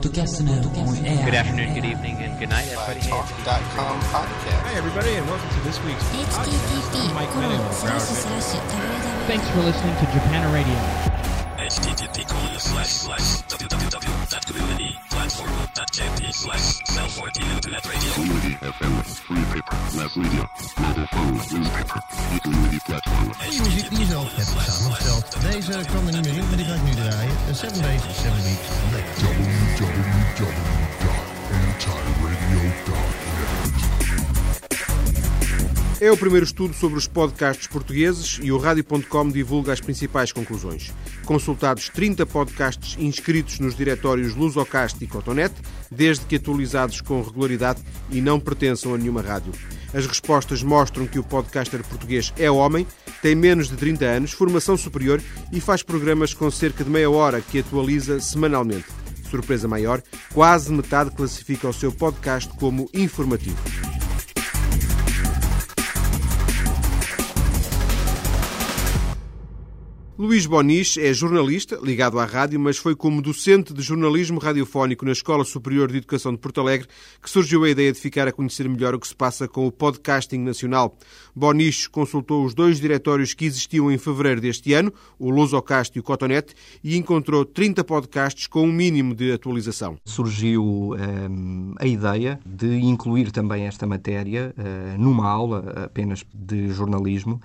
Good afternoon, good evening, and good night, everybody. Talk.com podcast. Hi, everybody, and welcome to this week's podcast. Mike Thanks for listening to Japan Radio. Http slash slash www.community.platform.jp slash cell 14 internet radio. Community FM, free paper, mass media, mobile phone, newspaper, e-community platform. Die muziek die je zelf hebt samengesteld. Deze kwam er niet meer in, maar die ga ik nu draaien. De 7 Days, 7 Weeks. É o primeiro estudo sobre os podcasts portugueses e o Rádio.com divulga as principais conclusões. Consultados 30 podcasts inscritos nos diretórios Lusocast e Cotonete, desde que atualizados com regularidade e não pertençam a nenhuma rádio. As respostas mostram que o podcaster português é homem, tem menos de 30 anos, formação superior e faz programas com cerca de meia hora que atualiza semanalmente. Surpresa maior, quase metade classifica o seu podcast como informativo. Luís Bonis é jornalista, ligado à rádio, mas foi como docente de jornalismo radiofónico na Escola Superior de Educação de Porto Alegre que surgiu a ideia de ficar a conhecer melhor o que se passa com o podcasting nacional. Bonis consultou os dois diretórios que existiam em fevereiro deste ano, o Lusocast e o Cotonete, e encontrou 30 podcasts com um mínimo de atualização. surgiu ehm, a ideia de incluir também esta matéria eh, numa aula apenas de jornalismo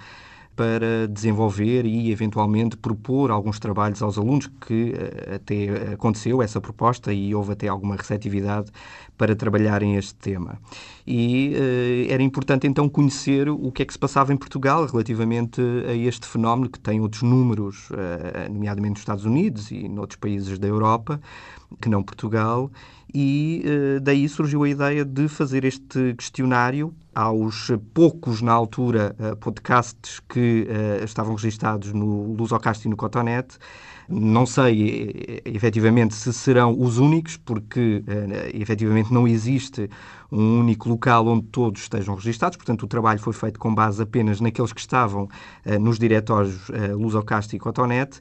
para desenvolver e eventualmente propor alguns trabalhos aos alunos que eh, até aconteceu essa proposta e houve até alguma receptividade para trabalharem este tema. E eh, era importante então conhecer o que é que se passava em Portugal relativamente a este fenómeno que tem outros números, eh, nomeadamente nos Estados Unidos e noutros países da Europa, que não Portugal, e eh, daí surgiu a ideia de fazer este questionário aos poucos, na altura, eh, podcasts que eh, estavam registados no Lusocast e no Cotonete. Não sei, efetivamente, se serão os únicos, porque eh, efetivamente não existe um único local onde todos estejam registados, portanto o trabalho foi feito com base apenas naqueles que estavam nos diretórios Lusocast e Cotonete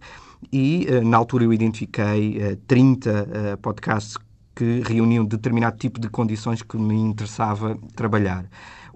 e na altura eu identifiquei eh, 30 eh, podcasts que reuniam determinado tipo de condições que me interessava trabalhar.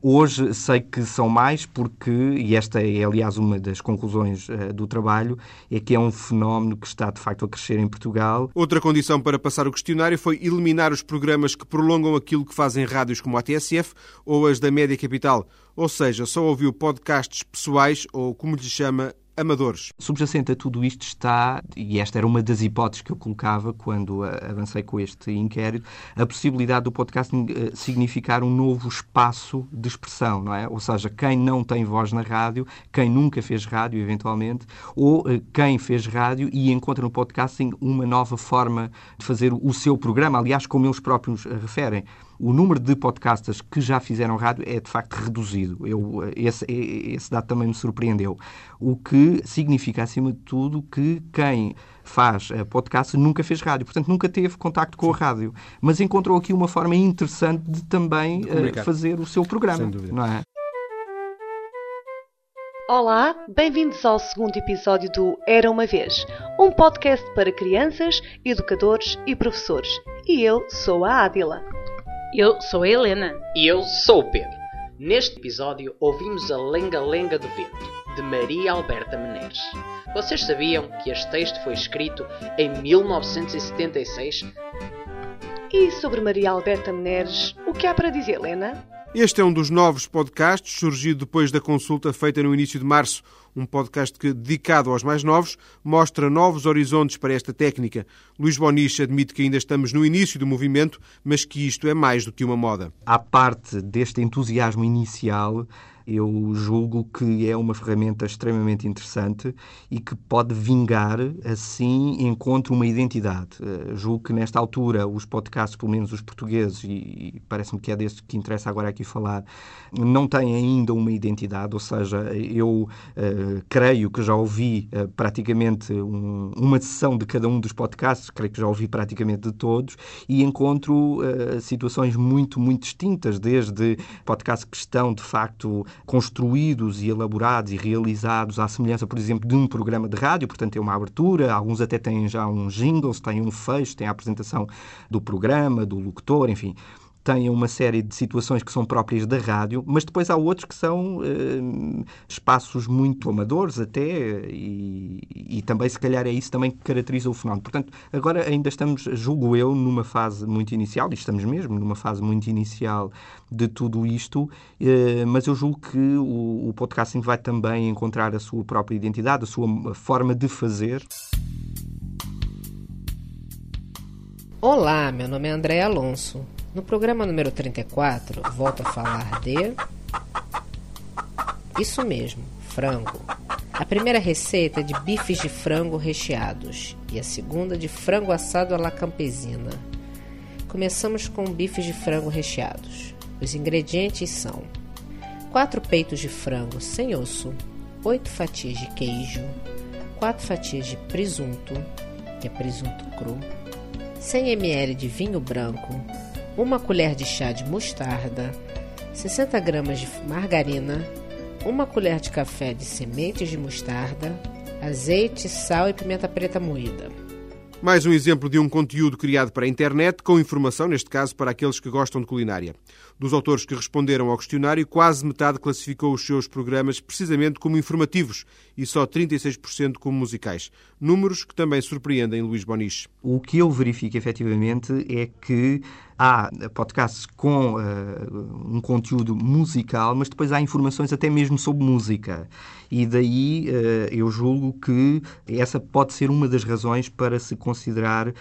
Hoje sei que são mais porque, e esta é aliás uma das conclusões uh, do trabalho, é que é um fenómeno que está de facto a crescer em Portugal. Outra condição para passar o questionário foi eliminar os programas que prolongam aquilo que fazem rádios como a TSF ou as da Média Capital, ou seja, só ouviu podcasts pessoais ou, como lhe chama, amadores. Subjacente a tudo isto está, e esta era uma das hipóteses que eu colocava quando avancei com este inquérito, a possibilidade do podcasting significar um novo espaço de expressão, não é? Ou seja, quem não tem voz na rádio, quem nunca fez rádio, eventualmente, ou quem fez rádio e encontra no podcasting uma nova forma de fazer o seu programa, aliás, como eles próprios referem o número de podcasters que já fizeram rádio é de facto reduzido. Eu, esse, esse dado também me surpreendeu. O que significa, acima de tudo, que quem faz podcast nunca fez rádio, portanto nunca teve contacto com a rádio, mas encontrou aqui uma forma interessante de também de fazer o seu programa, não é? Olá, bem-vindos ao segundo episódio do Era uma Vez, um podcast para crianças, educadores e professores. E eu sou a Ádila. Eu sou a Helena. E eu sou o Pedro. Neste episódio ouvimos a Lenga Lenga do Vento, de Maria Alberta Menezes. Vocês sabiam que este texto foi escrito em 1976? E sobre Maria Alberta Menezes, o que há para dizer, Helena? Este é um dos novos podcasts, surgido depois da consulta feita no início de março. Um podcast que, dedicado aos mais novos, mostra novos horizontes para esta técnica. Luís Boniche admite que ainda estamos no início do movimento, mas que isto é mais do que uma moda. À parte deste entusiasmo inicial, eu julgo que é uma ferramenta extremamente interessante e que pode vingar, assim, encontre uma identidade. Uh, julgo que nesta altura os podcasts, pelo menos os portugueses, e, e parece-me que é deste que interessa agora aqui falar, não têm ainda uma identidade, ou seja, eu uh, creio que já ouvi uh, praticamente um, uma sessão de cada um dos podcasts, creio que já ouvi praticamente de todos, e encontro situações muito, muito distintas, desde podcasts que estão de facto construídos e elaborados e realizados à semelhança, por exemplo, de um programa de rádio, portanto, tem uma abertura, alguns até têm já um jingles, têm um fecho, têm a apresentação do programa, do locutor, enfim têm uma série de situações que são próprias da rádio, mas depois há outros que são eh, espaços muito amadores até, e, e, também se calhar é isso também que caracteriza o fenómeno. Portanto, agora ainda estamos, julgo eu, numa fase muito inicial, e estamos mesmo numa fase muito inicial de tudo isto, eh, mas eu julgo que o, o podcasting vai também encontrar a sua própria identidade, a sua forma de fazer. Olá, meu nome é André Alonso. No programa número 34, volto a falar de. Isso mesmo, frango. A primeira receita é de bifes de frango recheados e a segunda de frango assado à la campesina. Começamos com bifes de frango recheados. Os ingredientes são: 4 peitos de frango sem osso, 8 fatias de queijo, 4 fatias de presunto, que é presunto cru, 100 ml de vinho branco, uma colher de chá de mostarda, 60 gramas de margarina, uma colher de café de sementes de mostarda, azeite, sal e pimenta preta moída. Mais um exemplo de um conteúdo criado para a internet, com informação, neste caso, para aqueles que gostam de culinária. Dos autores que responderam ao questionário, quase metade classificou os seus programas precisamente como informativos e só 36% como musicais. Números que também surpreendem Luís Boniche. O que eu verifico efetivamente é que há podcasts com uh, um conteúdo musical, mas depois há informações até mesmo sobre música. E daí uh, eu julgo que essa pode ser uma das razões para se considerar uh,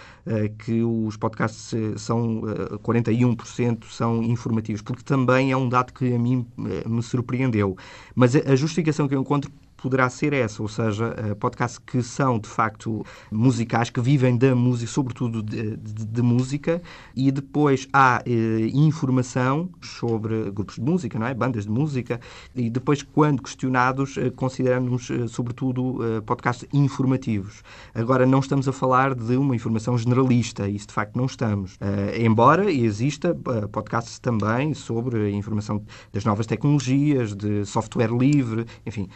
que os podcasts são 41% são informativos, porque também é um dado que a mim me surpreendeu. Mas a justificação que eu encontro poderá ser essa, ou seja, eh, podcasts que são de facto musicais, que vivem da música, sobretudo de, de, de música, e depois há eh, informação sobre grupos de música, não é? bandas de música, e depois, quando questionados, eh, consideramos eh, sobretudo podcasts informativos. Agora, não estamos a falar de uma informação generalista, isso de facto não estamos. Embora exista podcasts também sobre a informação das novas tecnologias, de software livre, enfim.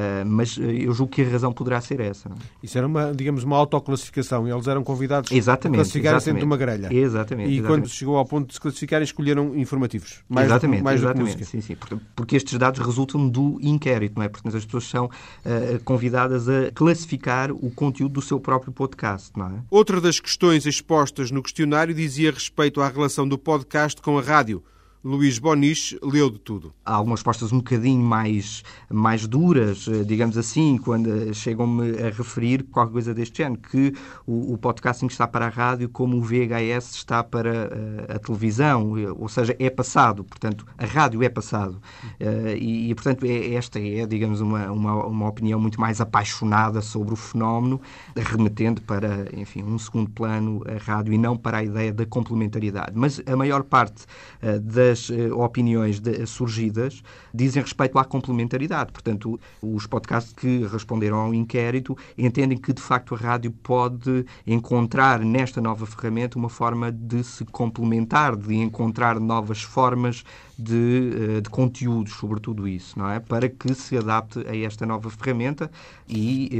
Eh, mas eh, eu julgo que a razão poderá ser essa. É? Isso era, uma, digamos, uma autoclassificação eles eram convidados exatamente, a classificarem dentro de uma grelha. Exatamente. E exatamente. quando chegou ao ponto de se classificarem, escolheram informativos. Mais exatamente, do, mais exatamente. Sim, sim. Porque estes dados resultam do inquérito, não é? Portanto, as pessoas são uh, convidadas a classificar o conteúdo do seu próprio podcast, não é? Outra das questões expostas no questionário dizia respeito à relação do podcast com a rádio. Luís Boniche leu de tudo. Há algumas respostas um bocadinho mais, mais duras, eh, digamos assim, quando chegam-me a referir qualquer coisa deste género, que o, o podcasting está para a rádio como o VHS está para a, eh, a televisão, ou seja, é passado, portanto, a rádio é passado. Uh, e, e, portanto, é, esta é, digamos, uma, uma, uma opinião muito mais apaixonada sobre o fenómeno, remetendo para, enfim, um segundo plano a rádio e não para a ideia da complementariedade. Mas a maior parte uh, da das uh, opiniões de, surgidas dizem respeito à complementaridade. Portanto, os podcasts que responderam ao inquérito entendem que, de facto, a rádio pode encontrar nesta nova ferramenta uma forma de se complementar, de encontrar novas formas de, eh, de conteúdos sobre tudo isso, não é? Para que se adapte a esta nova ferramenta e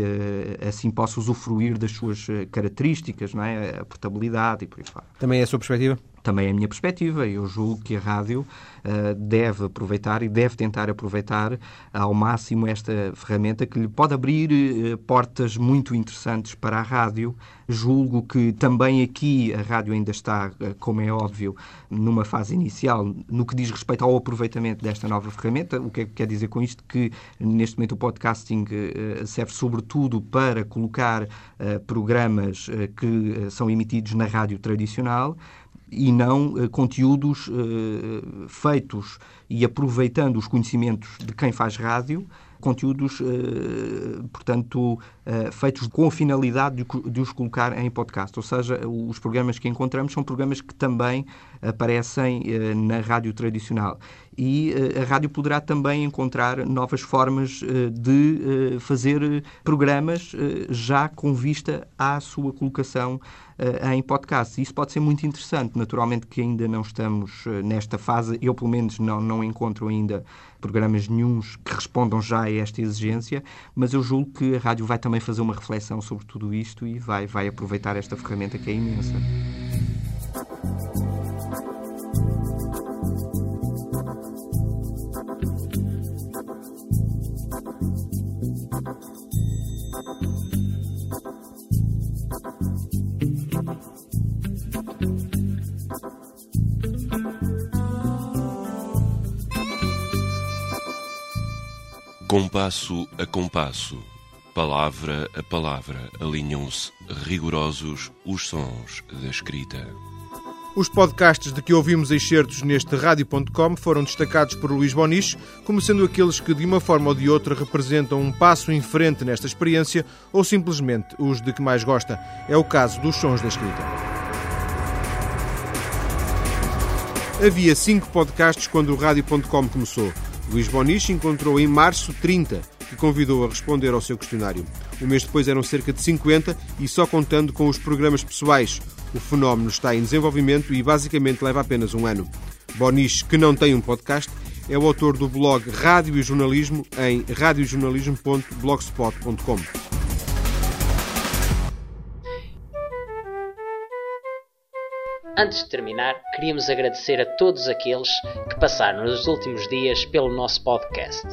assim possa usufruir das suas características, não é? A portabilidade e por aí fora. Também é a sua perspectiva? Também é a minha perspectiva. Eu julgo que a rádio uh, deve aproveitar e deve tentar aproveitar ao máximo esta ferramenta que lhe pode abrir uh, portas muito interessantes para a rádio. Julgo que também aqui a rádio ainda está, uh, como é óbvio, numa fase inicial no que diz respeito ao aproveitamento desta nova ferramenta. O que é que quer dizer com isto? Que neste momento o podcasting serve sobretudo para colocar programas que são emitidos na rádio tradicional e não uh, conteúdos uh, feitos e aproveitando os conhecimentos de quem faz rádio conteúdos, uh, portanto, feitos com a finalidade de, de, os colocar em podcast. Ou seja, os programas que encontramos são programas que também aparecem na rádio tradicional. E a rádio poderá também encontrar novas formas de fazer programas já com vista à sua colocação em podcast. Isso pode ser muito interessante. Naturalmente que ainda não estamos nesta fase, eu pelo menos não, não encontro ainda programas nenhums que respondam já a esta exigência, mas eu julgo que a rádio vai também fazer uma reflexão sobre tudo isto e vai, vai aproveitar esta ferramenta que é imensa. Compasso a compasso, palavra a palavra, alinham-se rigorosos os sons da escrita. Os podcasts de que ouvimos excertos neste rádio.com foram destacados por Luís Bonis como sendo aqueles que, de uma forma ou de outra, representam um passo em frente nesta experiência ou simplesmente os de que mais gosta. É o caso dos sons da escrita. Havia cinco podcasts quando o rádio.com começou. Luís Boniche encontrou em março 30, que convidou a responder ao seu questionário. Um mês depois eram cerca de 50 e só contando com os programas pessoais. O fenómeno está em desenvolvimento e basicamente leva apenas um ano. Boniche, que não tem um podcast, é o autor do blog Rádio e Jornalismo em radiojornalismo.blogspot.com. Antes de terminar, queríamos agradecer a todos aqueles que passaram nos últimos dias pelo nosso podcast.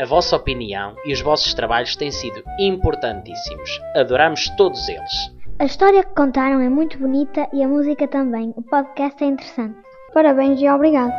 A vossa opinião e os vossos trabalhos têm sido importantíssimos. Adoramos todos eles. A história que contaram é muito bonita e a música também. O podcast é interessante. Parabéns e obrigado.